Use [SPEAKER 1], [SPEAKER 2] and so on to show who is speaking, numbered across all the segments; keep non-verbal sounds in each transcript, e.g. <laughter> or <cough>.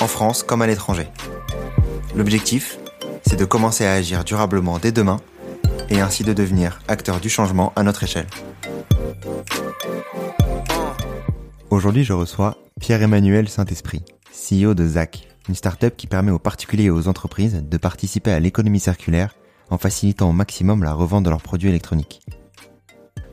[SPEAKER 1] en France comme à l'étranger. L'objectif, c'est de commencer à agir durablement dès demain et ainsi de devenir acteur du changement à notre échelle. Aujourd'hui, je reçois Pierre-Emmanuel Saint-Esprit, CEO de ZAC, une start-up qui permet aux particuliers et aux entreprises de participer à l'économie circulaire en facilitant au maximum la revente de leurs produits électroniques.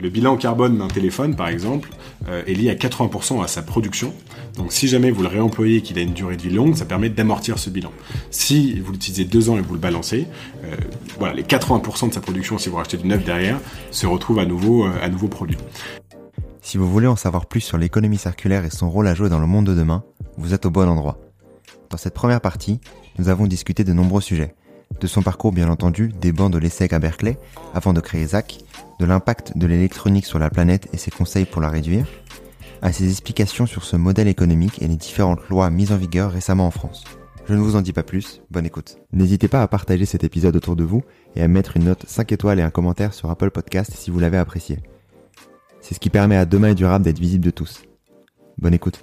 [SPEAKER 2] Le bilan carbone d'un téléphone, par exemple, euh, est lié à 80% à sa production. Donc si jamais vous le réemployez et qu'il a une durée de vie longue, ça permet d'amortir ce bilan. Si vous l'utilisez deux ans et vous le balancez, euh, voilà, les 80% de sa production, si vous rachetez du neuf derrière, se retrouvent à nouveau, euh, à nouveau produit.
[SPEAKER 1] Si vous voulez en savoir plus sur l'économie circulaire et son rôle à jouer dans le monde de demain, vous êtes au bon endroit. Dans cette première partie, nous avons discuté de nombreux sujets. De son parcours bien entendu, des bancs de l'ESSEC à Berkeley, avant de créer ZAC, de l'impact de l'électronique sur la planète et ses conseils pour la réduire, à ses explications sur ce modèle économique et les différentes lois mises en vigueur récemment en France. Je ne vous en dis pas plus, bonne écoute. N'hésitez pas à partager cet épisode autour de vous et à mettre une note 5 étoiles et un commentaire sur Apple Podcast si vous l'avez apprécié. C'est ce qui permet à Demain et Durable d'être visible de tous. Bonne écoute.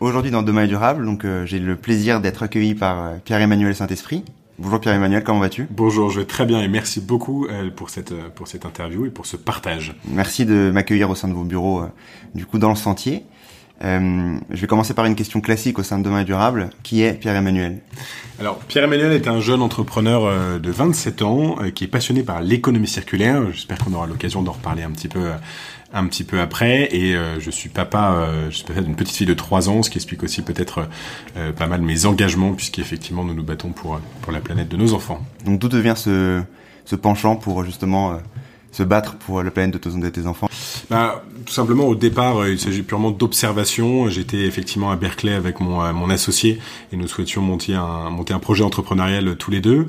[SPEAKER 1] Aujourd'hui dans Demain est durable, donc euh, j'ai le plaisir d'être accueilli par euh, Pierre-Emmanuel Saint-Esprit. Bonjour Pierre-Emmanuel, comment vas-tu?
[SPEAKER 2] Bonjour, je vais très bien et merci beaucoup euh, pour cette pour cette interview et pour ce partage.
[SPEAKER 1] Merci de m'accueillir au sein de vos bureaux, du coup dans le sentier. Je vais commencer par une question classique au sein de Demain durable. Qui est Pierre-Emmanuel
[SPEAKER 2] Alors Pierre-Emmanuel est un jeune entrepreneur de 27 ans qui est passionné par l'économie circulaire. J'espère qu'on aura l'occasion d'en reparler un petit peu un petit peu après et euh, je suis papa euh, je suis papa d'une petite fille de 3 ans ce qui explique aussi peut-être euh, pas mal mes engagements puisqu'effectivement nous nous battons pour pour la planète de nos enfants.
[SPEAKER 1] Donc d'où devient ce ce penchant pour justement se battre pour la planète de tes enfants?
[SPEAKER 2] Bah, Tout simplement, au départ, il s'agit purement d'observation. J'étais effectivement à Berkeley avec mon, mon associé et nous souhaitions monter un, monter un projet entrepreneurial tous les deux.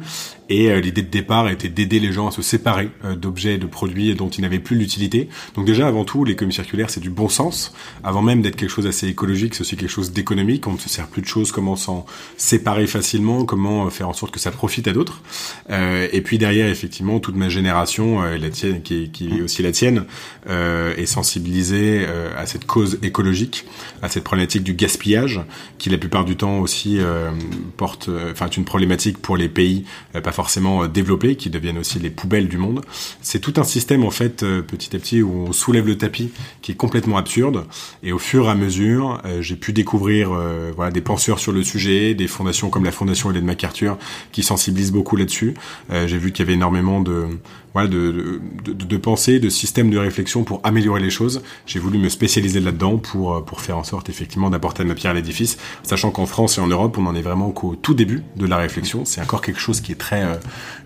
[SPEAKER 2] Et euh, l'idée de départ était d'aider les gens à se séparer euh, d'objets et de produits dont ils n'avaient plus l'utilité. Donc déjà, avant tout, l'économie circulaire, c'est du bon sens. Avant même d'être quelque chose d'assez écologique, c'est aussi quelque chose d'économique. On ne se sert plus de choses, comment s'en séparer facilement, comment euh, faire en sorte que ça profite à d'autres. et puis derrière, effectivement, toute ma génération, la tienne, qui, qui est aussi la tienne, est sensibilisée à cette cause écologique, à cette problématique du gaspillage, qui la plupart du temps aussi porte, enfin, est une problématique pour les pays pas forcément euh, développés, qui deviennent aussi les poubelles du monde. C'est tout un système en fait euh, petit à petit où on soulève le tapis qui est complètement absurde. Et au fur et à mesure, euh, j'ai pu découvrir voilà des penseurs sur le sujet, des fondations comme la fondation Hélène MacArthur qui sensibilisent beaucoup là-dessus. j'ai vu qu'il y avait énormément de voilà, de, de, de, pensée, de système de réflexion pour améliorer les choses. J'ai voulu me spécialiser là-dedans pour, euh, pour faire en sorte effectivement d'apporter ma pierre à l'édifice, sachant qu'en France et en Europe, on en est vraiment qu'au tout début de la réflexion. C'est encore quelque chose qui est très euh,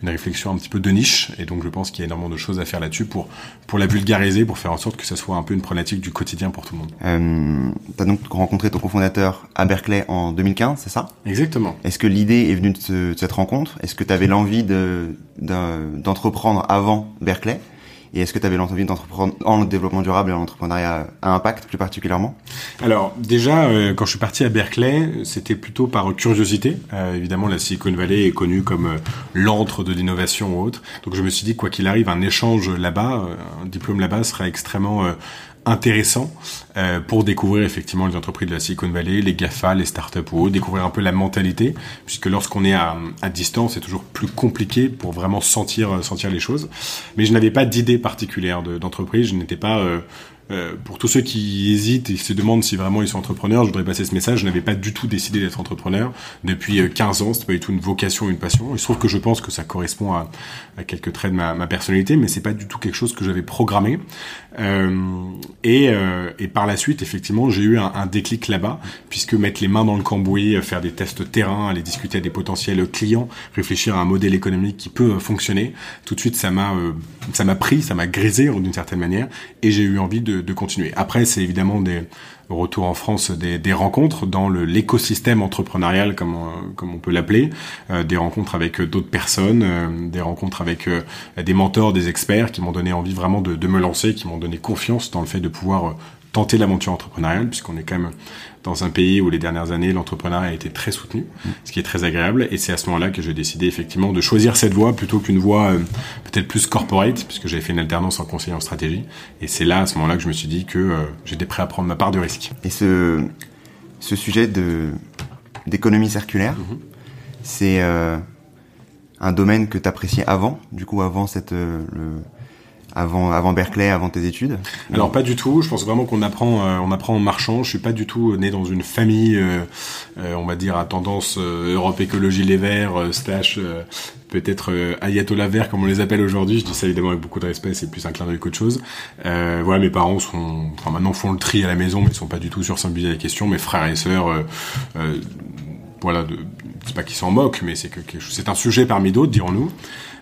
[SPEAKER 2] une réflexion un petit peu de niche, et donc je pense qu'il y a énormément de choses à faire là-dessus pour pour la vulgariser, pour faire en sorte que ça soit un peu une problématique du quotidien pour tout le monde.
[SPEAKER 1] Euh, tu as donc rencontré ton cofondateur à Berkeley en 2015, c'est ça?
[SPEAKER 2] Exactement.
[SPEAKER 1] Est-ce que l'idée est venue de, cette rencontre? Est-ce que tu avais l'envie de d'entreprendre avant Berkeley et est-ce que tu avais l'envie d'entreprendre en développement durable et en entrepreneuriat à impact plus particulièrement?
[SPEAKER 2] Alors déjà, euh, quand je suis parti à Berkeley, c'était plutôt par curiosité. Euh, évidemment, la Silicon Valley est connue comme euh, l'antre de l'innovation ou autre. Donc je me suis dit, quoi qu'il arrive, un échange là-bas, un diplôme là-bas serait extrêmement intéressant euh, pour découvrir effectivement les entreprises de la Silicon Valley, les GAFA, les startups ou autres, découvrir un peu la mentalité, puisque lorsqu'on est à, à distance, c'est toujours plus compliqué pour vraiment sentir sentir les choses. Mais je n'avais pas d'idée particulière d'entreprise, je n'étais pas euh, euh, pour tous ceux qui hésitent et se demandent si vraiment ils sont entrepreneurs, je voudrais passer ce message. Je n'avais pas du tout décidé d'être entrepreneur depuis 15 euh, ans. C'était pas du tout une vocation, une passion. Il se trouve que je pense que ça correspond à, à quelques traits de ma, personnalité, mais c'est pas du tout quelque chose que j'avais programmé. Euh, et, par la suite, effectivement, j'ai eu un, déclic là-bas, puisque mettre les mains dans le cambouis, faire des tests terrain, aller discuter avec des potentiels clients, réfléchir à un modèle économique qui peut fonctionner, tout de suite, ça m'a ça m'a pris, ça m'a grisé d'une certaine manière, et j'ai eu envie de de, continuer. Après, c'est évidemment des retours en France, des, rencontres dans l'écosystème entrepreneurial, comme on, peut l'appeler, euh, des rencontres avec d'autres personnes, euh, des rencontres avec euh, des mentors, des experts qui m'ont donné envie vraiment de, de me lancer, qui m'ont donné confiance dans le fait de pouvoir tenter l'aventure entrepreneuriale, puisqu'on est quand même dans un pays où les dernières années l'entrepreneuriat a été très soutenu, ce qui est très agréable. Et c'est à ce moment-là que j'ai décidé effectivement de choisir cette voie plutôt qu'une voie euh, peut-être plus corporate, puisque j'avais fait une alternance en conseiller en stratégie. Et c'est là, à ce moment-là, que je me suis dit que euh, j'étais prêt à prendre ma part de risque.
[SPEAKER 1] Et ce, ce sujet de d'économie circulaire, mhm. c'est euh, un domaine que tu appréciais avant, du coup avant cette le avant avant Berkeley, avant tes études
[SPEAKER 2] Alors pas du tout. Je pense vraiment qu'on apprend euh, on apprend en marchant. Je suis pas du tout né dans une famille, euh, euh, on va dire à tendance Europe écologie les Verts slash peut-être ayatollah vert comme on les appelle aujourd'hui. Je dis ça évidemment avec beaucoup de respect. C'est plus un clin d'œil qu'autre chose. voilà, mes parents sont, enfin maintenant font le tri à la maison, mais ils sont pas du tout sur à la question. Mes frères et sœurs voilà, c'est pas qu'ils s'en moquent, mais c'est que c'est un sujet parmi d'autres, dirons-nous.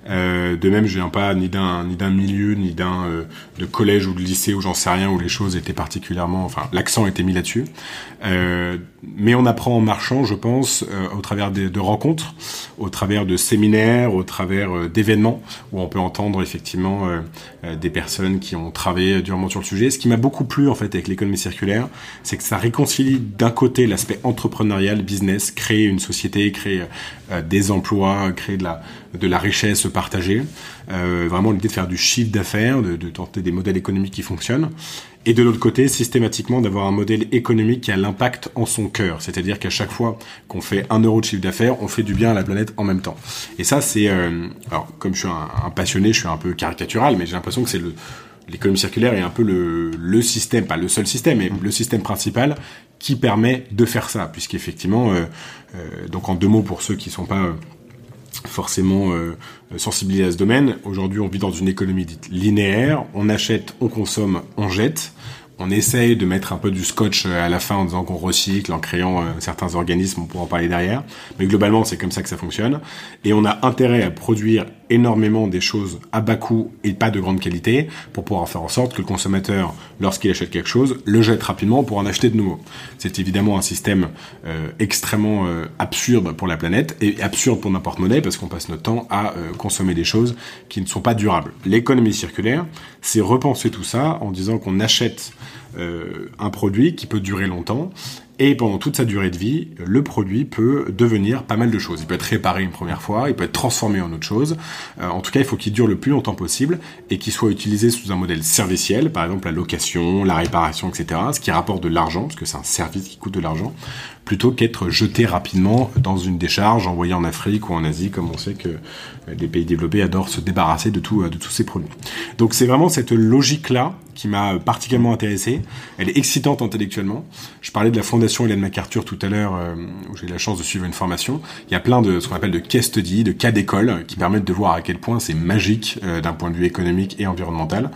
[SPEAKER 2] Euh, de même, je viens pas ni d'un ni d'un milieu, ni d'un euh, de collège ou de lycée où j'en sais rien où les choses étaient particulièrement, enfin l'accent était mis là-dessus. Euh, mais on apprend en marchant, je pense, au travers de, rencontres, au travers de séminaires, au travers d'événements où on peut entendre effectivement des personnes qui ont travaillé durement sur le sujet. Ce qui m'a beaucoup plu en fait avec l'économie circulaire, c'est que ça réconcilie d'un côté l'aspect entrepreneurial, business, créer une société, créer des emplois, créer de la de la richesse partagée, euh, vraiment l'idée de faire du chiffre d'affaires, de, tenter des modèles économiques qui fonctionnent, et de l'autre côté, systématiquement d'avoir un modèle économique qui a l'impact en son cœur, c'est-à-dire qu'à chaque fois qu'on fait un euro de chiffre d'affaires, on fait du bien à la planète en même temps. Et ça, c'est, euh, alors comme je suis un, passionné, je suis un peu caricatural, mais j'ai l'impression que c'est l'économie circulaire est un peu le, le système, pas le seul système, mais le système principal qui permet de faire ça, puisqu'effectivement, euh, euh, donc en deux mots pour ceux qui sont pas euh, forcément euh, sensibilisés à ce domaine. Aujourd'hui, on vit dans une économie dite linéaire. On achète, on consomme, on jette on essaye de mettre un peu du scotch à la fin en disant qu'on recycle, en créant certains organismes, on pourra en parler derrière. Mais globalement, c'est comme ça que ça fonctionne. Et on a intérêt à produire énormément des choses à bas coût et pas de grande qualité pour pouvoir faire en sorte que le consommateur, lorsqu'il achète quelque chose, le jette rapidement pour en acheter de nouveau. C'est évidemment un système euh, extrêmement absurde pour la planète et absurde pour n'importe monnaie parce qu'on passe notre temps à consommer des choses qui ne sont pas durables. L'économie circulaire, c'est repenser tout ça en disant qu'on achète euh, un produit qui peut durer longtemps et pendant toute sa durée de vie, le produit peut devenir pas mal de choses. Il peut être réparé une première fois, il peut être transformé en autre chose. Euh, en tout cas, il faut qu'il dure le plus longtemps possible et qu'il soit utilisé sous un modèle serviciel, par exemple la location, la réparation, etc. Ce qui rapporte de l'argent, parce que c'est un service qui coûte de l'argent, plutôt qu'être jeté rapidement dans une décharge envoyée en Afrique ou en Asie, comme on sait que les pays développés adorent se débarrasser de, tout, de tous ces produits. Donc c'est vraiment cette logique-là qui m'a particulièrement intéressé. Elle est excitante intellectuellement. Je parlais de la fondation Hélène MacArthur tout à l'heure, euh, où j'ai eu la chance de suivre une formation. Il y a plein de ce qu'on appelle de case study, de cas d'école, qui permettent de voir à quel point c'est magique euh, d'un point de vue économique et environnemental.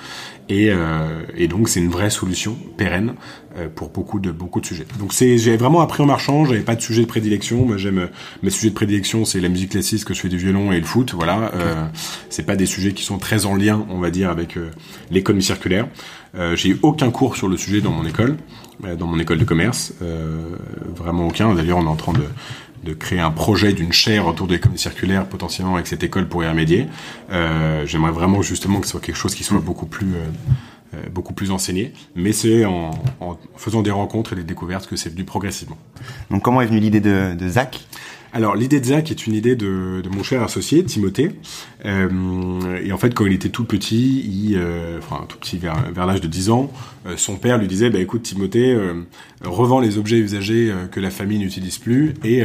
[SPEAKER 2] Et, euh, et donc c'est une vraie solution pérenne euh, pour beaucoup de beaucoup de sujets. Donc c'est j'ai vraiment appris en marchant, j'avais pas de sujet de prédilection. Moi j'aime mes sujets de prédilection, c'est la musique classique, que je fais du violon et le foot. Voilà, euh, c'est pas des sujets qui sont très en lien, on va dire, avec euh, l'économie circulaire. J'ai eu aucun cours sur le sujet dans mon école, dans mon école de commerce, vraiment aucun. D'ailleurs, on est en train de de créer un projet d'une chaire autour de l'économie circulaire potentiellement avec cette école pour y remédier. Euh, J'aimerais vraiment justement que ce soit quelque chose qui soit beaucoup plus euh, euh, beaucoup plus enseigné, mais c'est en, faisant des rencontres et des découvertes que c'est venu progressivement.
[SPEAKER 1] Donc comment est venue l'idée de, de Zach?
[SPEAKER 2] Alors l'idée de Zach est une idée de, mon cher associé Timothée. Euh, et en fait, quand il était tout petit, euh, enfin tout petit vers, l'âge de 10 ans, euh, son père lui disait bah écoute Timothée, revends les objets usagés que la famille n'utilise plus et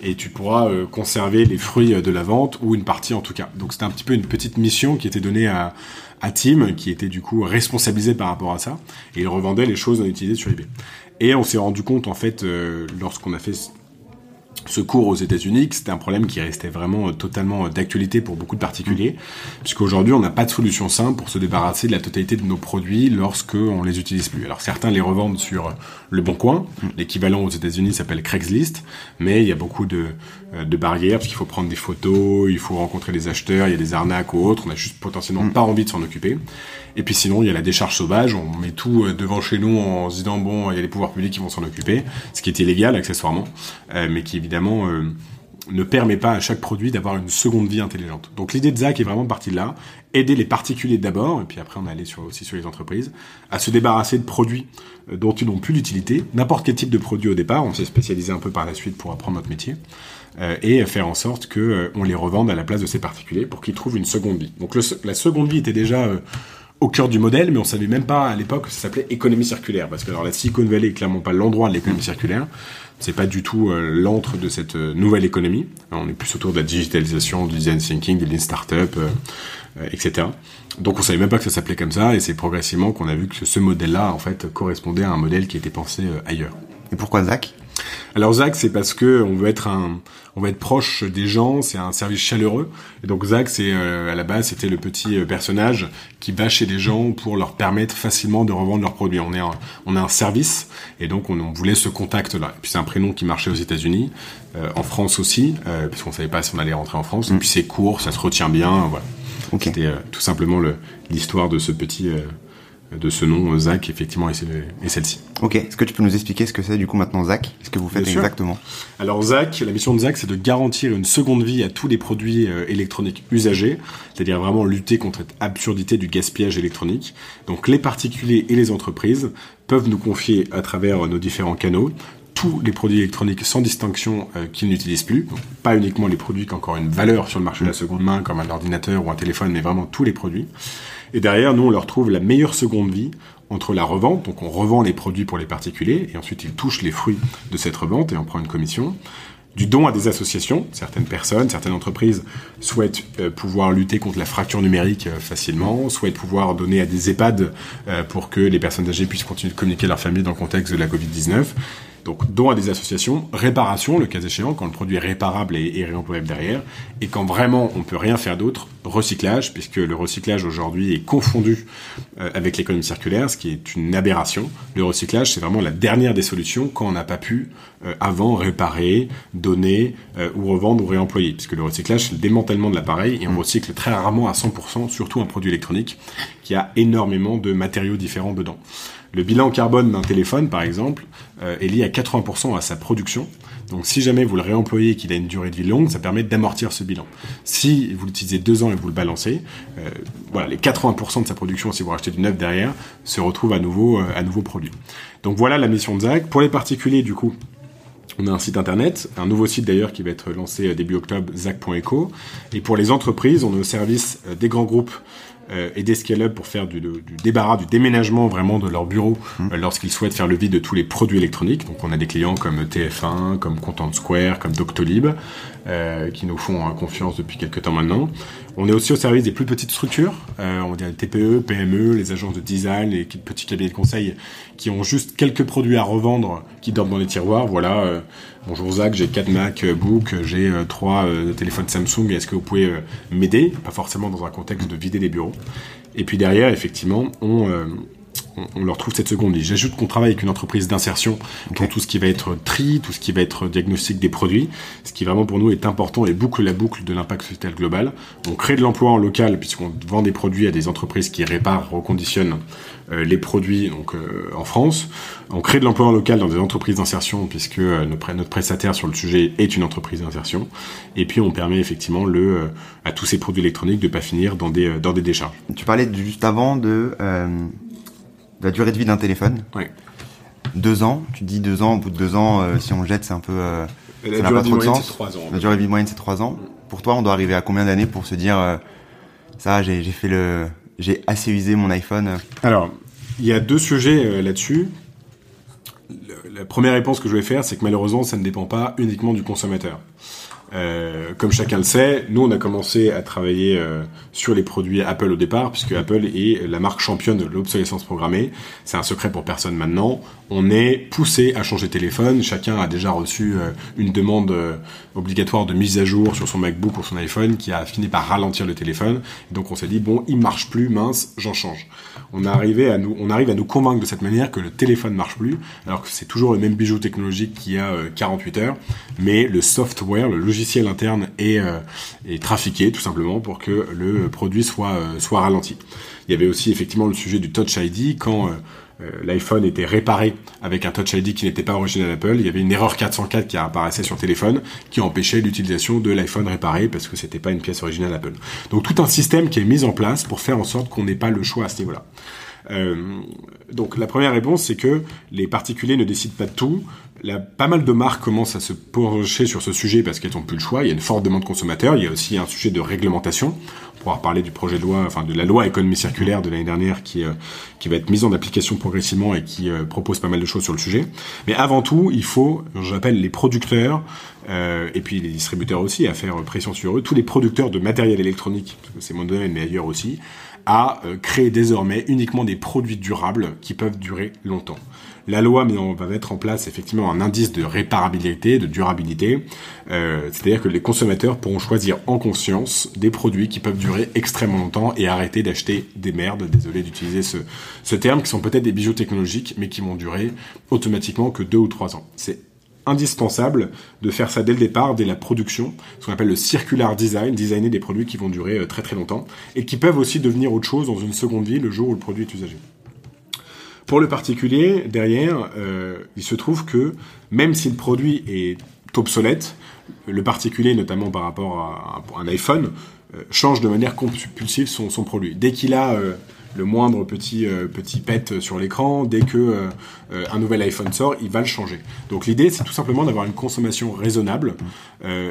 [SPEAKER 2] et tu pourras conserver les fruits de la vente ou une partie en tout cas. Donc c'était un petit peu une petite mission qui était donnée à à Tim, qui était du coup responsabilisé par rapport à ça, et il revendait les choses non utilisées sur eBay. Et on s'est rendu compte en fait, lorsqu'on a fait secours aux États-Unis, c'était un problème qui restait vraiment euh, totalement euh, d'actualité pour beaucoup de particuliers, puisqu'aujourd'hui on n'a pas de solution simple pour se débarrasser de la totalité de nos produits lorsque on les utilise plus. Alors certains les revendent sur euh, le Bon Coin, l'équivalent aux États-Unis s'appelle Craigslist, mais il y a beaucoup de, de barrières parce qu'il faut prendre des photos, il faut rencontrer les acheteurs, il y a des arnaques ou autres, on a juste potentiellement mm. pas envie de s'en occuper. Et puis sinon, il y a la décharge sauvage, on met tout devant chez nous en se disant bon, il y a les pouvoirs publics qui vont s'en occuper, ce qui est illégal accessoirement, mais qui évidemment euh, ne permet pas à chaque produit d'avoir une seconde vie intelligente. Donc l'idée de Zach est vraiment partie de là, aider les particuliers d'abord, et puis après on est allé aussi sur les entreprises, à se débarrasser de produits euh, dont ils n'ont plus l'utilité, n'importe quel type de produit au départ, on s'est spécialisé un peu par la suite pour apprendre notre métier, euh, et faire en sorte que on les revende à la place de ces particuliers pour qu'ils trouvent une seconde vie. Donc la seconde vie était déjà au cœur du modèle, mais on savait même pas à l'époque que ça s'appelait économie circulaire, parce que alors la Silicon Valley est clairement pas l'endroit de l'économie circulaire. C'est pas du tout euh, l'antre de cette euh, nouvelle économie. on est plus autour de la digitalisation, du design thinking, des lean startup, euh, etc. Donc on savait même pas que ça s'appelait comme ça, et c'est progressivement qu'on a vu que ce modèle-là, en fait, correspondait à un modèle qui était pensé ailleurs.
[SPEAKER 1] Et pourquoi Zach?
[SPEAKER 2] Alors Zach, c'est parce que on veut être un, on veut être proche des gens, c'est un service chaleureux. Et donc Zach, c'est à la base, c'était le petit personnage qui va chez les gens pour leur permettre facilement de revendre leurs produits. On est un, on a un service et donc on, voulait ce contact-là. Et puis c'est un prénom qui marchait aux États-Unis, euh, en France aussi, euh, parce qu'on savait pas si on allait rentrer en France. Et mm. puis c'est court, ça se retient bien, voilà. C'était euh, tout simplement l'histoire de ce petit de ce nom, Zach, effectivement, et celle-ci.
[SPEAKER 1] Ok, est-ce que tu peux nous expliquer ce que c'est du coup maintenant Zach? Ce que vous faites exactement?
[SPEAKER 2] Alors Zach, la mission de Zach, c'est de garantir une seconde vie à tous les produits euh, électroniques usagés, c'est-à-dire vraiment lutter contre cette absurdité du gaspillage électronique. Donc les particuliers et les entreprises peuvent nous confier à travers nos différents canaux tous les produits électroniques sans distinction euh, qu'ils n'utilisent plus. Donc, pas uniquement les produits qui ont encore une valeur sur le marché de la seconde main, comme un ordinateur ou un téléphone, mais vraiment tous les produits. Et derrière, nous, on leur trouve la meilleure seconde vie entre la revente, donc on revend les produits pour les particuliers, et ensuite ils touchent les fruits de cette revente et on prend une commission, du don à des associations. Certaines personnes, certaines entreprises souhaitent euh, pouvoir lutter contre la fracture numérique euh, facilement, souhaitent pouvoir donner à des EHPAD euh, pour que les personnes âgées puissent continuer de communiquer leur famille dans le contexte de la Covid-19. Donc don à des associations, réparation le cas échéant quand le produit est réparable et, réemployable derrière, et quand vraiment on peut rien faire d'autre, recyclage puisque le recyclage aujourd'hui est confondu euh, avec l'économie circulaire, ce qui est une aberration. Le recyclage c'est vraiment la dernière des solutions quand on n'a pas pu euh, avant réparer, donner euh, ou revendre ou réemployer, puisque le recyclage c'est le démantèlement de l'appareil et on recycle très rarement à 100%, surtout un produit électronique qui a énormément de matériaux différents dedans. Le bilan carbone d'un téléphone, par exemple, est lié à 80% à sa production. Donc si jamais vous le réemployez et qu'il a une durée de vie longue, ça permet d'amortir ce bilan. Si vous l'utilisez deux ans et vous le balancez, euh, voilà, les 80% de sa production, si vous rachetez du neuf derrière, se retrouvent à nouveau, euh, à nouveau produit. Donc voilà la mission de Zach. Pour les particuliers, du coup, on a un site internet, un nouveau site d'ailleurs qui va être lancé début octobre, zac.eco. Et pour les entreprises, on est au service des grands groupes euh, aider Scale pour faire du, du, débarras, du déménagement vraiment de leur bureau mmh. euh, lorsqu'ils souhaitent faire le vide de tous les produits électroniques. Donc on a des clients comme TF1, comme Content Square, comme Doctolib, euh, qui nous font hein, confiance depuis quelques temps maintenant. On est aussi au service des plus petites structures, euh, on va dire les TPE, PME, les agences de design, les petits cabinets de conseil qui ont juste quelques produits à revendre qui dorment dans les tiroirs. Voilà, bonjour Zach, j'ai 4 MacBook, j'ai euh, 3 euh, téléphones Samsung, est-ce que vous pouvez m'aider? Pas forcément dans un contexte de vider les bureaux. Et puis derrière, effectivement, on on, leur trouve cette seconde vie. J'ajoute qu'on travaille avec une entreprise d'insertion pour tout ce qui va être tri, tout ce qui va être diagnostic des produits, ce qui vraiment pour nous est important et boucle la boucle de l'impact social global. On crée de l'emploi en local puisqu'on vend des produits à des entreprises qui réparent, reconditionnent euh, les produits donc euh, en France. On crée de l'emploi en local dans des entreprises d'insertion puisque euh, notre, notre, prestataire sur le sujet est une entreprise d'insertion. Et puis on permet effectivement le à tous ces produits électroniques de pas finir dans des dans des décharges.
[SPEAKER 1] Tu parlais juste avant de la durée de vie d'un téléphone.
[SPEAKER 2] Oui.
[SPEAKER 1] Deux ans, tu dis deux ans, au bout de deux ans, euh, si on le jette, c'est un peu. Euh,
[SPEAKER 2] la durée de vie moyenne, c'est trois ans.
[SPEAKER 1] La durée de vie moyenne, c'est trois ans. Pour toi, on doit arriver à combien d'années pour se dire, euh, ça, j'ai fait le. J'ai assez usé mon iPhone
[SPEAKER 2] Alors, il y a deux sujets là-dessus. La première réponse que je vais faire, c'est que malheureusement, ça ne dépend pas uniquement du consommateur. Euh, comme chacun le sait, nous on a commencé à travailler euh, sur les produits Apple au départ, puisque Apple est la marque championne de l'obsolescence programmée. C'est un secret pour personne maintenant. On est poussé à changer de téléphone. Chacun a déjà reçu euh, une demande obligatoire de mise à jour sur son MacBook ou son iPhone qui a fini par ralentir le téléphone. donc on s'est dit bon, il marche plus, mince, j'en change. On, on arrive à nous convaincre de cette manière que le téléphone marche plus, alors que c'est toujours le même bijou technologique qu'il y a 48 heures, mais le software, le logiciel logiciel interne est, euh, trafiqué tout simplement pour que le produit soit, euh, soit ralenti. Il y avait aussi effectivement le sujet du Touch ID quand euh, l'iPhone était réparé avec un Touch ID qui n'était pas original Apple, il y avait une erreur 404 qui apparaissait sur téléphone qui empêchait l'utilisation de l'iPhone réparé parce que c'était pas une pièce originale Apple. Donc tout un système qui est mis en place pour faire en sorte qu'on n'ait pas le choix à ce niveau-là. Euh, donc la première réponse, c'est que les particuliers ne décident pas de tout. Là, pas mal de marques commencent à se pencher sur ce sujet parce qu'elles n'ont plus le choix. Il y a une forte demande consommateur. Il y a aussi un sujet de réglementation. On pourra reparler du projet de loi, enfin de la loi économie circulaire de l'année dernière qui, euh, qui va être mise en application progressivement et qui euh, propose pas mal de choses sur le sujet. Mais avant tout, il faut, j'appelle les producteurs euh, et puis les distributeurs aussi à faire pression sur eux, tous les producteurs de matériel électronique, parce que c'est mon domaine mais ailleurs aussi, à euh, créer désormais uniquement des produits durables qui peuvent durer longtemps. La loi va mettre en place effectivement un indice de réparabilité, de durabilité, euh, c'est-à-dire que les consommateurs pourront choisir en conscience des produits qui peuvent durer extrêmement longtemps et arrêter d'acheter des merdes, désolé d'utiliser ce, ce terme, qui sont peut-être des bijoux technologiques mais qui vont durer automatiquement que deux ou trois ans. C'est indispensable de faire ça dès le départ, dès la production, ce qu'on appelle le circular design, designer des produits qui vont durer euh, très très longtemps et qui peuvent aussi devenir autre chose dans une seconde vie le jour où le produit est usagé. Pour le particulier, derrière, euh, il se trouve que même si le produit est obsolète, le particulier, notamment par rapport à un iPhone, euh, change de manière compulsive son, son produit. Dès qu'il a le moindre petit euh, petit pet sur l'écran, dès que euh, euh, un nouvel iPhone sort, il va le changer. Donc l'idée, c'est tout simplement d'avoir une consommation raisonnable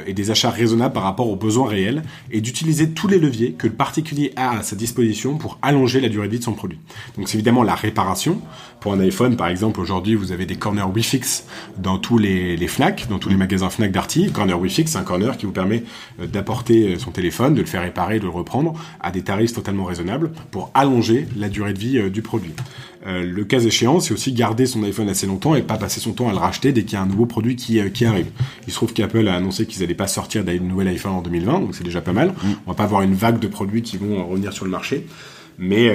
[SPEAKER 2] et des achats raisonnables par rapport aux besoins réels et d'utiliser tous les leviers que le particulier a à sa disposition pour allonger la durée de vie de son produit. Donc c'est évidemment la réparation. Pour un iPhone, par exemple, aujourd'hui, vous avez des corners WiFix dans tous les, Fnac, dans tous les magasins Fnac Darty. Corner WiFix, c'est un corner qui vous permet d'apporter son téléphone, de le faire réparer, de le reprendre à des tarifs totalement raisonnables pour allonger la durée de vie euh, du produit. Euh, le cas échéant, c'est aussi garder son iPhone assez longtemps et pas passer son temps à le racheter dès qu'il y a un nouveau produit qui, euh, qui arrive. Il se trouve qu'Apple a annoncé qu'ils n'allaient pas sortir d'un nouvel iPhone en 2020, donc c'est déjà pas mal. Mm. On va pas avoir une vague de produits qui vont revenir sur le marché. Mais,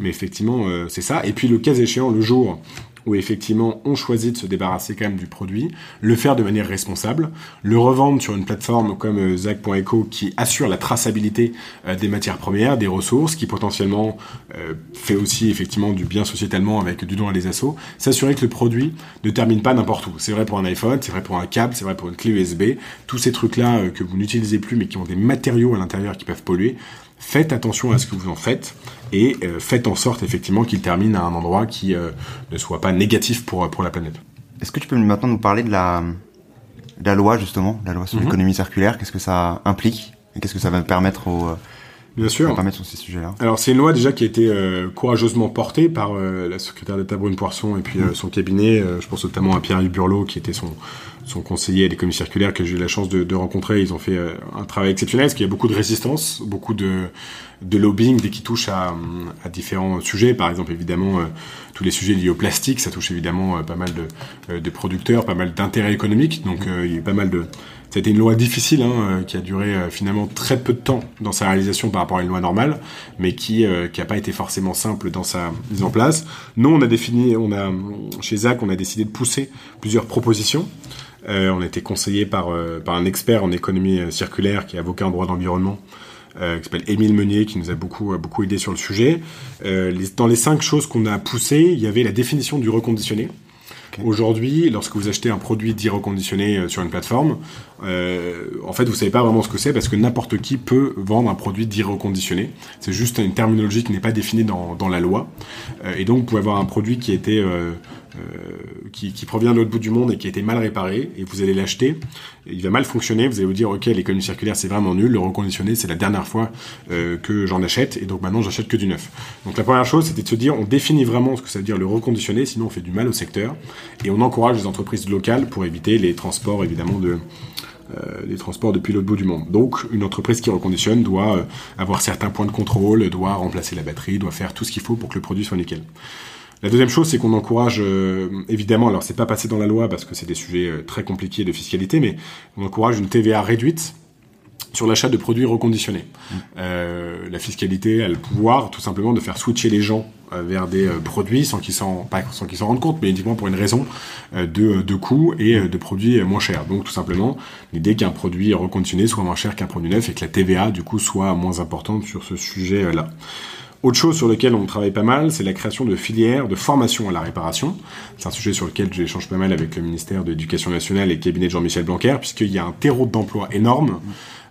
[SPEAKER 2] mais effectivement, c'est ça. Et puis le cas échéant, le jour où effectivement on choisit de se débarrasser quand même du produit, le faire de manière responsable, le revendre sur une plateforme comme euh, Zach.eco qui assure la traçabilité euh, des matières premières, des ressources, qui potentiellement euh, fait aussi effectivement du bien sociétalement avec du don à des assos, s'assurer que le produit ne termine pas n'importe où. C'est vrai pour un iPhone, c'est vrai pour un câble, c'est vrai pour une clé USB, tous ces trucs-là que vous n'utilisez plus mais qui ont des matériaux à l'intérieur qui peuvent polluer, faites attention à ce que vous en faites et euh, faites en sorte effectivement qu'il termine à un endroit qui euh, ne soit pas négatif pour, pour la planète.
[SPEAKER 1] Est-ce que tu peux maintenant nous parler de la, la loi justement, la loi sur mhm. l'économie circulaire? Qu'est-ce que ça implique? Et qu'est-ce que ça va permettre aux euh,
[SPEAKER 2] Bien sûr.
[SPEAKER 1] permettre sur ces sujets-là.
[SPEAKER 2] Alors c'est une loi déjà qui a été courageusement portée par la secrétaire d'État Brune Poisson et puis mhm. son cabinet. je pense notamment à Pierre-Yves Burlot qui était son son conseiller à l'économie circulaire que j'ai eu la chance de, de, rencontrer. Ils ont fait euh, un travail exceptionnel parce qu'il y a beaucoup de résistance, beaucoup de, de lobbying dès qu'ils touchent à, à, différents sujets. Par exemple, évidemment, euh, tous les sujets liés au plastique, ça touche évidemment euh, pas mal de, de producteurs, pas mal d'intérêts économiques. Donc, il y a eu pas mal de... Ça a été une loi difficile hein, qui a duré finalement très peu de temps dans sa réalisation par rapport à une loi normale, mais qui qui n'a pas été forcément simple dans sa mise en place. Nous, on a défini, on a chez Zach, on a décidé de pousser plusieurs propositions. Euh, on a été conseillé par, euh, par un expert en économie euh, circulaire qui est avocat en droit d'environnement, euh, qui s'appelle Émile Meunier, qui nous a beaucoup, beaucoup aidé sur le sujet. Les, dans les cinq choses qu'on a poussées, il y avait la définition du reconditionné. Aujourd'hui, lorsque vous achetez un produit dit reconditionné sur une plateforme, euh, en fait, vous savez pas vraiment ce que c'est parce que n'importe qui peut vendre un produit dit reconditionné. C'est juste une terminologie qui n'est pas définie dans, dans la loi. Euh, et donc, vous pouvez avoir un produit qui était euh, euh, qui, qui, provient de l'autre bout du monde et qui a été mal réparé, et vous allez l'acheter, il va mal fonctionner, vous allez vous dire, ok, l'économie circulaire c'est vraiment nul, le reconditionné c'est la dernière fois euh, que j'en achète, et donc maintenant j'achète que du neuf. Donc la première chose c'était de se dire, on définit vraiment ce que ça veut dire le reconditionné, sinon on fait du mal au secteur, et on encourage les entreprises locales pour éviter les transports évidemment de les transports depuis l'autre bout du monde. Donc une entreprise qui reconditionne doit avoir certains points de contrôle, doit remplacer la batterie, doit faire tout ce qu'il faut pour que le produit soit nickel. La deuxième chose, c'est qu'on encourage, évidemment, alors c'est pas passé dans la loi parce que c'est des sujets très compliqués de fiscalité, mais on encourage une TVA réduite sur l'achat de produits reconditionnés. Euh, la fiscalité a le pouvoir tout simplement de faire switcher les gens euh, vers des euh, produits sans qu'ils s'en pas sans qu'ils s'en rendent compte, mais uniquement pour une raison de, de coût et de produits moins chers. Donc tout simplement l'idée qu'un produit reconditionné soit moins cher qu'un produit neuf et que la TVA du coup soit moins importante sur ce sujet-là. Autre chose sur lequel on travaille pas mal, c'est la création de filières de formation à la réparation. C'est un sujet sur lequel j'échange pas mal avec le ministère de l'Éducation nationale et le cabinet de Jean-Michel Blanquer, puisqu'il y a un terreau d'emploi énorme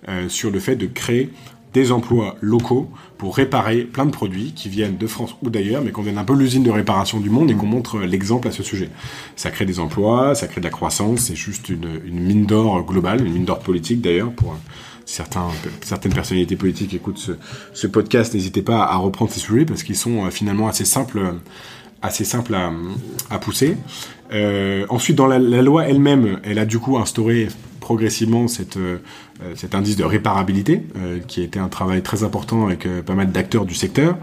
[SPEAKER 2] euh, sur le fait de créer des emplois locaux pour réparer plein de produits qui viennent de France ou d'ailleurs, mais qu'on vienne un peu l'usine de réparation du monde et qu'on montre l'exemple à ce sujet. Ça crée des emplois, ça crée de la croissance, c'est juste une, une mine d'or globale, une mine d'or politique d'ailleurs pour certains, certaines personnalités politiques écoutent ce, podcast, n'hésitez pas à reprendre ces sujets parce qu'ils sont euh, finalement assez simples, simples à, pousser. Euh, ensuite, dans la, loi elle-même, elle a du coup instauré progressivement cette, euh, cet indice de réparabilité, euh, qui a été un travail très important avec euh, pas mal d'acteurs du secteur,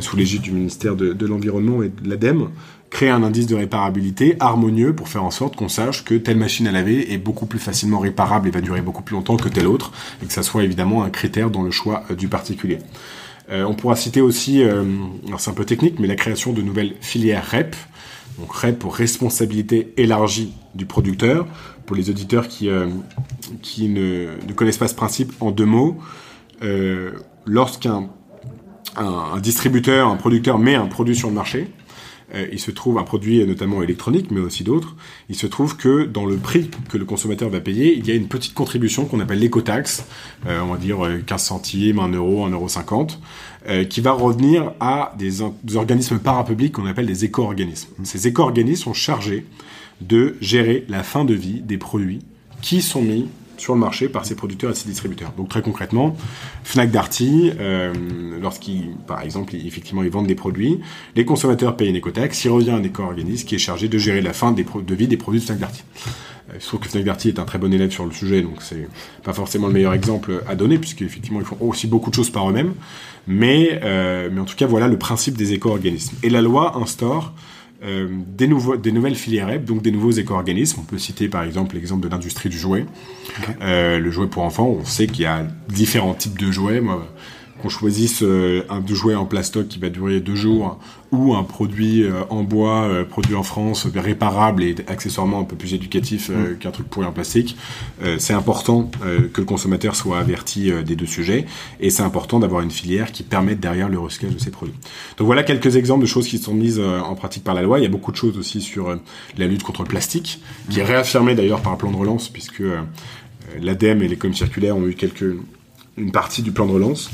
[SPEAKER 2] sous l'égide du ministère de, de l'Environnement et de l'ADEME, créer un indice de réparabilité harmonieux pour faire en sorte qu'on sache que telle machine à laver est beaucoup plus facilement réparable et va durer beaucoup plus longtemps que telle autre, et que ça soit évidemment un critère dans le choix du particulier. on pourra citer aussi, alors c'est un peu technique, mais la création de nouvelles filières REP, donc REP pour responsabilité élargie du producteur, pour les auditeurs qui, euh, qui ne, connaissent pas ce principe, en deux mots, euh, lorsqu'un un, distributeur, un producteur met un produit sur le marché, euh, il se trouve un produit notamment électronique, mais aussi d'autres, il se trouve que dans le prix que le consommateur va payer, il y a une petite contribution qu'on appelle l'écotaxe, euh, on va dire 15 centimes, 1 euro, 1 euro 50, euh, qui va revenir à des, des organismes parapublics qu'on appelle des éco-organismes. Ces éco-organismes sont chargés de gérer la fin de vie des produits qui sont mis sur le marché par ses producteurs et ses distributeurs. Donc très concrètement, Fnac Darty, euh, lorsqu'ils, par exemple, effectivement, ils vendent des produits, les consommateurs payent une écotaxe, il revient un éco-organisme qui est chargé de gérer la fin de vie des produits de Fnac Darty. Euh, il se trouve que Fnac Darty est un très bon élève sur le sujet, donc c'est pas forcément le meilleur exemple à donner, puisqu'effectivement, ils font aussi beaucoup de choses par eux-mêmes. Mais, euh, mais en tout cas, voilà le principe des éco-organismes. Et la loi instaure euh, des, nouveaux, des nouvelles filières REP, donc des nouveaux éco-organismes. On peut citer par exemple l'exemple de l'industrie du jouet. Okay. Euh, le jouet pour enfants, on sait qu'il y a différents types de jouets. Moi, qu'on choisisse euh, un jouet en plastoc qui va durer deux jours ou un produit euh, en bois, euh, produit en France, réparable et accessoirement un peu plus éducatif mm. qu'un truc pourri en plastique, c'est important que le consommateur soit averti des deux sujets et c'est important d'avoir une filière qui permette derrière le recyclage de ces produits. Donc voilà quelques exemples de choses qui sont mises en pratique par la loi. Il y a beaucoup de choses aussi sur la lutte contre le plastique, qui est réaffirmée d'ailleurs par un plan de relance puisque l'ADEME et l'économie circulaire ont eu quelques une partie du plan de relance.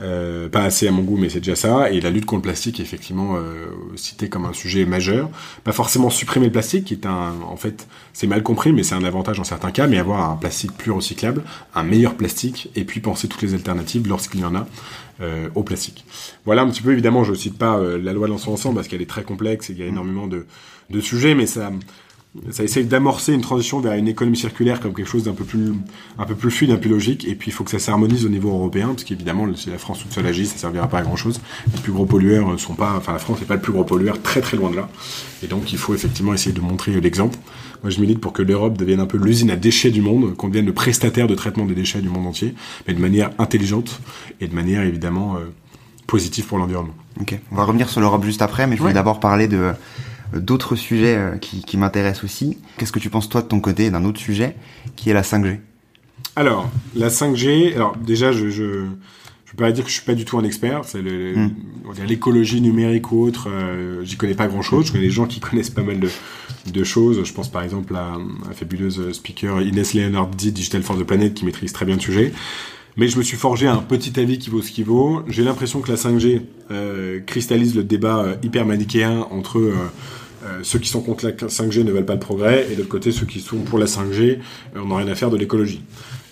[SPEAKER 2] Euh, pas assez à mon goût, mais c'est déjà ça. Et la lutte contre le plastique est effectivement euh, citée comme un sujet majeur. Pas forcément supprimer le plastique, qui est un, en fait, c'est mal compris, mais c'est un avantage dans certains cas, mais avoir un plastique plus recyclable, un meilleur plastique, et puis penser toutes les alternatives lorsqu'il y en a euh, au plastique. Voilà un petit peu, évidemment, je ne cite pas euh, la loi de l'ensemble ensemble parce qu'elle est très complexe et il y a énormément de, de sujets, mais ça, ça essaye d'amorcer une transition vers une économie circulaire comme quelque chose d'un peu plus un peu plus fluide, un peu logique. Et puis il faut que ça s'harmonise au niveau européen, parce qu'évidemment si la France toute seule agit, ça servira pas à grand chose. Les plus gros pollueurs sont pas, enfin la France n'est pas le plus gros pollueur, très très loin de là. Et donc il faut effectivement essayer de montrer l'exemple. Moi je milite pour que l'Europe devienne un peu l'usine à déchets du monde, qu'on devienne le prestataire de traitement des déchets du monde entier, mais de manière intelligente et de manière évidemment euh, positive pour l'environnement.
[SPEAKER 1] Ok, on va revenir sur l'Europe juste après, mais je voulais d'abord parler de d'autres sujets euh, qui, qui m'intéressent aussi. Qu'est-ce que tu penses toi de ton côté d'un autre sujet qui est la 5G
[SPEAKER 2] Alors, la 5G, alors déjà je, je je peux pas dire que je suis pas du tout un expert. C'est le, mm. l'écologie numérique ou autre. Euh, J'y connais pas grand chose. Je connais des gens qui <laughs> connaissent pas mal de, de choses. Je pense par exemple à la fabuleuse speaker Inès Leonardi, Digital for the Planet, qui maîtrise très bien le sujet. Mais je me suis forgé un petit avis qui vaut ce qui vaut. J'ai l'impression que la 5G euh, cristallise le débat hyper manichéen entre euh, euh, ceux qui sont contre la 5G ne veulent pas de progrès, et de l'autre côté, ceux qui sont pour la 5G, euh, on n'a rien à faire de l'écologie.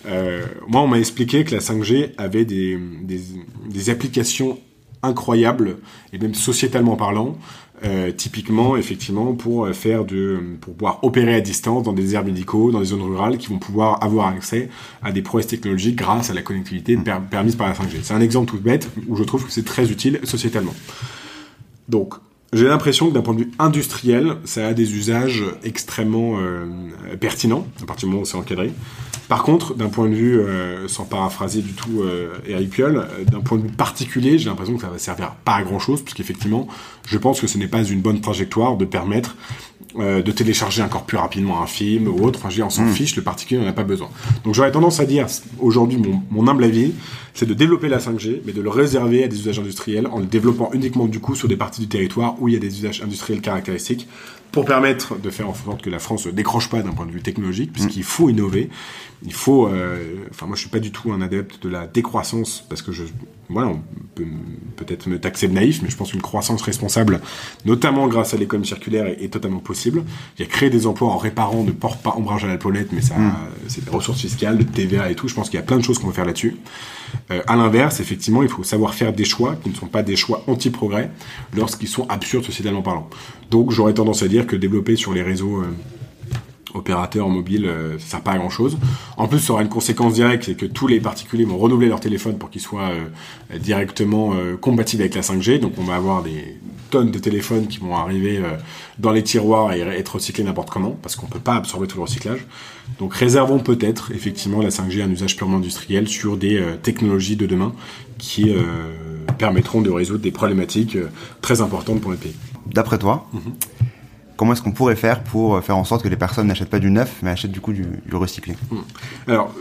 [SPEAKER 2] Euh, moi, on m'a expliqué que la 5G avait des, des, des, applications incroyables, et même sociétalement parlant, euh, typiquement, effectivement, pour faire de, pour pouvoir opérer à distance dans des aires médicaux, dans des zones rurales, qui vont pouvoir avoir accès à des prouesses technologiques grâce à la connectivité permise par la 5G. C'est un exemple tout bête où je trouve que c'est très utile sociétalement. Donc, j'ai l'impression que d'un point de vue industriel, ça a des usages extrêmement euh, pertinents, à partir du moment où c'est encadré. Par contre, d'un point de vue, euh, sans paraphraser du tout euh, Eric Piolle, euh, d'un point de vue particulier, j'ai l'impression que ça va servir pas à grand chose, puisqu'effectivement, je pense que ce n'est pas une bonne trajectoire de permettre euh, de télécharger encore plus rapidement un film ou autre. Enfin, je dis, on s'en hmm. fiche, le particulier n'en a pas besoin. Donc j'aurais tendance à dire, aujourd'hui, mon, mon humble avis, c'est de développer la 5G, mais de le réserver à des usages industriels en le développant uniquement du coup sur des parties du territoire où il y a des usages industriels caractéristiques pour permettre de faire en sorte que la France ne décroche pas d'un point de vue technologique, puisqu'il faut innover. Il faut. Euh, enfin, moi, je suis pas du tout un adepte de la décroissance, parce que je. Voilà, on peut peut-être me taxer de naïf, mais je pense qu'une croissance responsable, notamment grâce à l'économie circulaire, est, totalement possible. Il y a créer des emplois en réparant ne porte pas ombrage à la mais ça, mm. c'est des ressources fiscales, de TVA et tout. Je pense qu'il y a plein de choses qu'on peut faire là-dessus. Euh, à l'inverse, effectivement, il faut savoir faire des choix qui ne sont pas des choix anti-progrès lorsqu'ils sont absurdes sociétalement parlant. Donc, j'aurais tendance à dire que développer sur les réseaux euh, opérateurs mobiles, euh, ça sert pas à grand chose. En plus, ça aura une conséquence directe, c'est que tous les particuliers vont renouveler leur téléphone pour qu'ils soient euh, directement compatibles avec la 5G. Donc, on va avoir des tonnes de téléphones qui vont arriver dans les tiroirs et être recyclés n'importe comment, parce qu'on peut pas absorber tout le recyclage. Donc, réservons peut-être effectivement la 5G à un usage purement industriel sur des technologies de demain qui permettront de résoudre des problématiques très importantes pour le pays.
[SPEAKER 1] D'après toi, mhm comment est-ce qu'on pourrait faire pour faire en sorte que les personnes n'achètent pas du neuf, mais achètent du coup du, recyclé?
[SPEAKER 2] Hmm. Alors,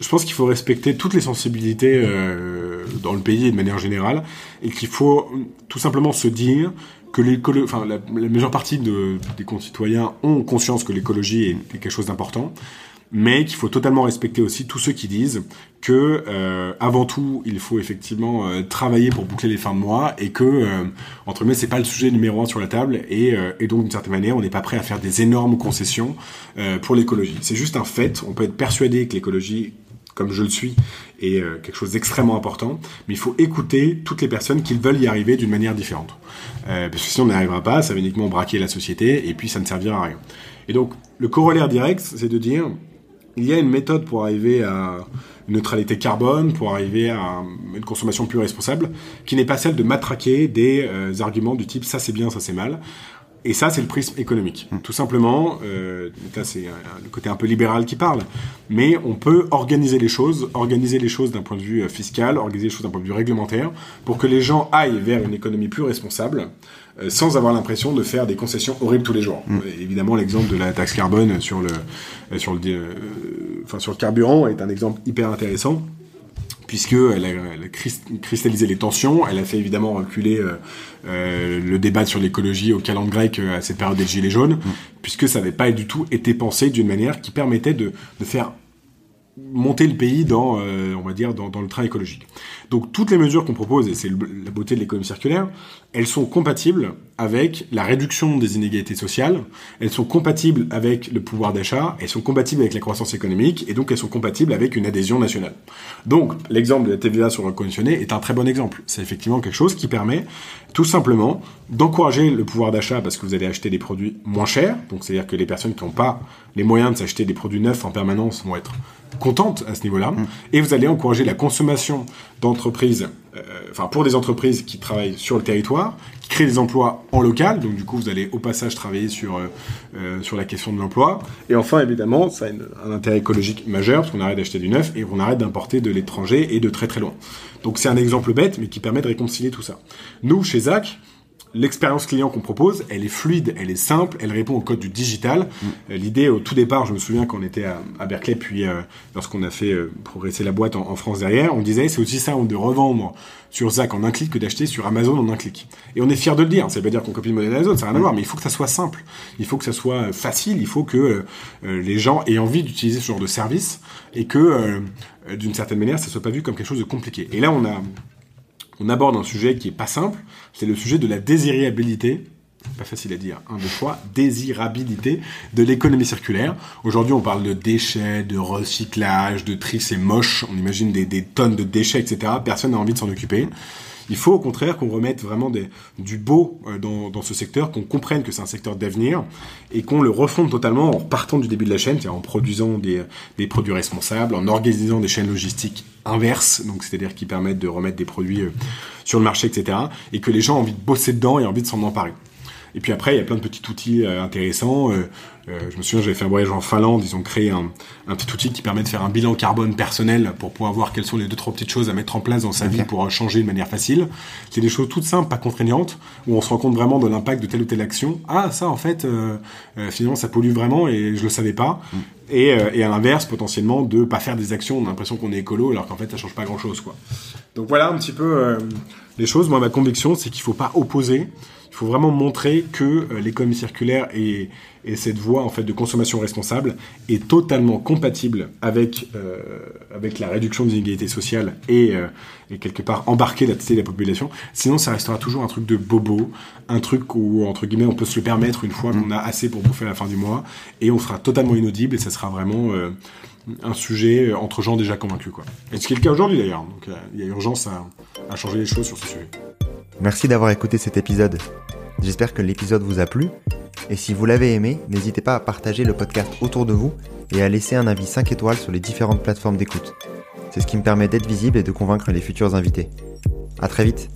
[SPEAKER 2] je pense qu'il faut respecter toutes les sensibilités euh, dans le pays et de manière générale, et qu'il faut tout simplement se dire que la, majeure partie des concitoyens ont conscience que l'écologie est quelque chose d'important, mais qu'il faut totalement respecter aussi tous ceux qui disent que euh, avant tout il faut effectivement euh, travailler pour boucler les fins de mois et que euh, entre guillemets c'est pas le sujet numéro un sur la table et, euh, et donc d'une certaine manière on n'est pas prêt à faire des énormes concessions euh, pour l'écologie c'est juste un fait on peut être persuadé que l'écologie comme je le suis, est quelque chose d'extrêmement important, mais il faut écouter toutes les personnes qui veulent y arriver d'une manière différente. parce que si on n'y arrivera pas, ça va uniquement braquer la société, et puis ça ne servira à rien. Et donc, le corollaire direct, c'est de dire, il y a une méthode pour arriver à une neutralité carbone, pour arriver à une consommation plus responsable, qui n'est pas celle de matraquer des euh, arguments du type ça c'est bien, ça c'est mal. Et ça, c'est le prisme économique. Mmh. Tout simplement, euh, c'est le côté un peu libéral qui parle, mais on peut organiser les choses, organiser les choses d'un point de vue euh, fiscal, organiser les choses d'un point de vue réglementaire, pour que les gens aillent vers une économie plus responsable, euh, sans avoir l'impression de faire des concessions horribles tous les jours. Mmh. Évidemment, l'exemple de la taxe carbone sur le, euh, sur le, enfin, sur le carburant est un exemple hyper intéressant puisqu'elle a, elle a cristallisé les tensions, elle a fait évidemment reculer euh, euh, le débat sur l'écologie au calendrier grec euh, à cette période des Gilets jaunes, mm. puisque ça n'avait pas du tout été pensé d'une manière qui permettait de, de faire monter le pays dans, euh, on va dire, dans, dans, le train écologique. Donc toutes les mesures qu'on propose, et c'est la beauté de l'économie circulaire, elles sont compatibles avec la réduction des inégalités sociales, elles sont compatibles avec le pouvoir d'achat, elles sont compatibles avec la croissance économique, et donc elles sont compatibles avec une adhésion nationale. Donc l'exemple de la TVA sur le reconditionné est un très bon exemple. C'est effectivement quelque chose qui permet tout simplement d'encourager le pouvoir d'achat parce que vous allez acheter des produits moins chers, donc c'est-à-dire que les personnes qui n'ont pas les moyens de s'acheter des produits neufs en permanence vont être contente à ce niveau-là. Mm. Et vous allez encourager la consommation d'entreprises, euh, enfin pour des entreprises qui travaillent sur le territoire, qui créent des emplois en local. Donc du coup, vous allez au passage travailler sur euh, euh, sur la question de l'emploi. Et enfin, évidemment, ça a un intérêt écologique majeur parce qu'on arrête d'acheter du neuf et on arrête d'importer de l'étranger et de très très loin. Donc c'est un exemple bête, mais qui permet de réconcilier tout ça. Nous, chez Zach, l'expérience client qu'on propose, elle est fluide, elle est simple, elle répond au code du digital. Mm. Euh, l'idée au tout départ, je me souviens quand on était à, Berkeley, puis euh, lorsqu'on a fait euh, progresser la boîte en, France derrière, on disait c'est aussi ça de revendre sur Zach en un clic que d'acheter sur Amazon en un clic. Et on est fier de le dire. Ça veut pas dire qu'on copie le modèle Amazon, ça n'a rien à voir, mais il faut que ça soit simple, il faut que ça soit facile, il faut que les gens aient envie d'utiliser ce genre de service et que d'une certaine manière, ça soit pas vu comme quelque chose de compliqué. Et là, on a on aborde un sujet qui est pas simple, c'est le sujet de la désirabilité pas facile à dire, un, deux fois, désirabilité de l'économie circulaire. Aujourd'hui, on parle de déchets, de recyclage, de tri, c'est moche, on imagine des, tonnes de déchets, etc. Personne n'a envie de s'en occuper. Il faut au contraire qu'on remette vraiment du beau euh, dans, ce secteur, qu'on comprenne que c'est un secteur d'avenir et qu'on le refonde totalement en partant du début de la chaîne, c'est-à-dire en produisant des, des produits responsables, en organisant des chaînes logistiques inverses, donc c'est-à-dire qui permettent de remettre des produits euh, sur le marché, etc. Et que les gens ont envie de bosser dedans et envie de s'en emparer. Et puis après, il y a plein de petits outils euh, intéressants. Euh, euh, je me souviens, j'avais fait un voyage en Finlande. Ils ont créé un, un, petit outil qui permet de faire un bilan carbone personnel pour pouvoir voir quelles sont les deux trois petites choses à mettre en place dans sa vie pour changer de manière facile. C'est des choses toutes simples, pas contraignantes, où on se rend compte vraiment de l'impact de telle ou telle action. Ah, ça en fait, euh, finalement, ça pollue vraiment et je le savais pas. Mm. Et, et, à l'inverse, potentiellement, de pas faire des actions. On a l'impression qu'on est écolo, alors qu'en fait, ça change pas grand chose, quoi. Donc voilà un petit peu les choses. Moi, ma conviction, c'est qu'il faut pas opposer il faut vraiment montrer que euh, l'économie circulaire et, cette voie en fait de consommation responsable est totalement compatible avec euh, avec la réduction des inégalités sociales et, euh, et quelque part embarquer la totalité de la population. Sinon, ça restera toujours un truc de bobo, un truc où entre guillemets on peut se le permettre une fois qu'on a assez pour bouffer à la fin du mois et on sera totalement inaudible et ça sera vraiment un sujet entre gens déjà convaincus quoi. Et ce qui est le cas aujourd'hui d'ailleurs. Donc il y a urgence à, à changer les choses sur ce sujet.
[SPEAKER 1] Merci d'avoir écouté cet épisode. J'espère que l'épisode vous a plu. Et si vous l'avez aimé, n'hésitez pas à partager le podcast autour de vous et à laisser un avis 5 étoiles sur les différentes plateformes d'écoute. C'est ce qui me permet d'être visible et de convaincre les futurs invités. À très vite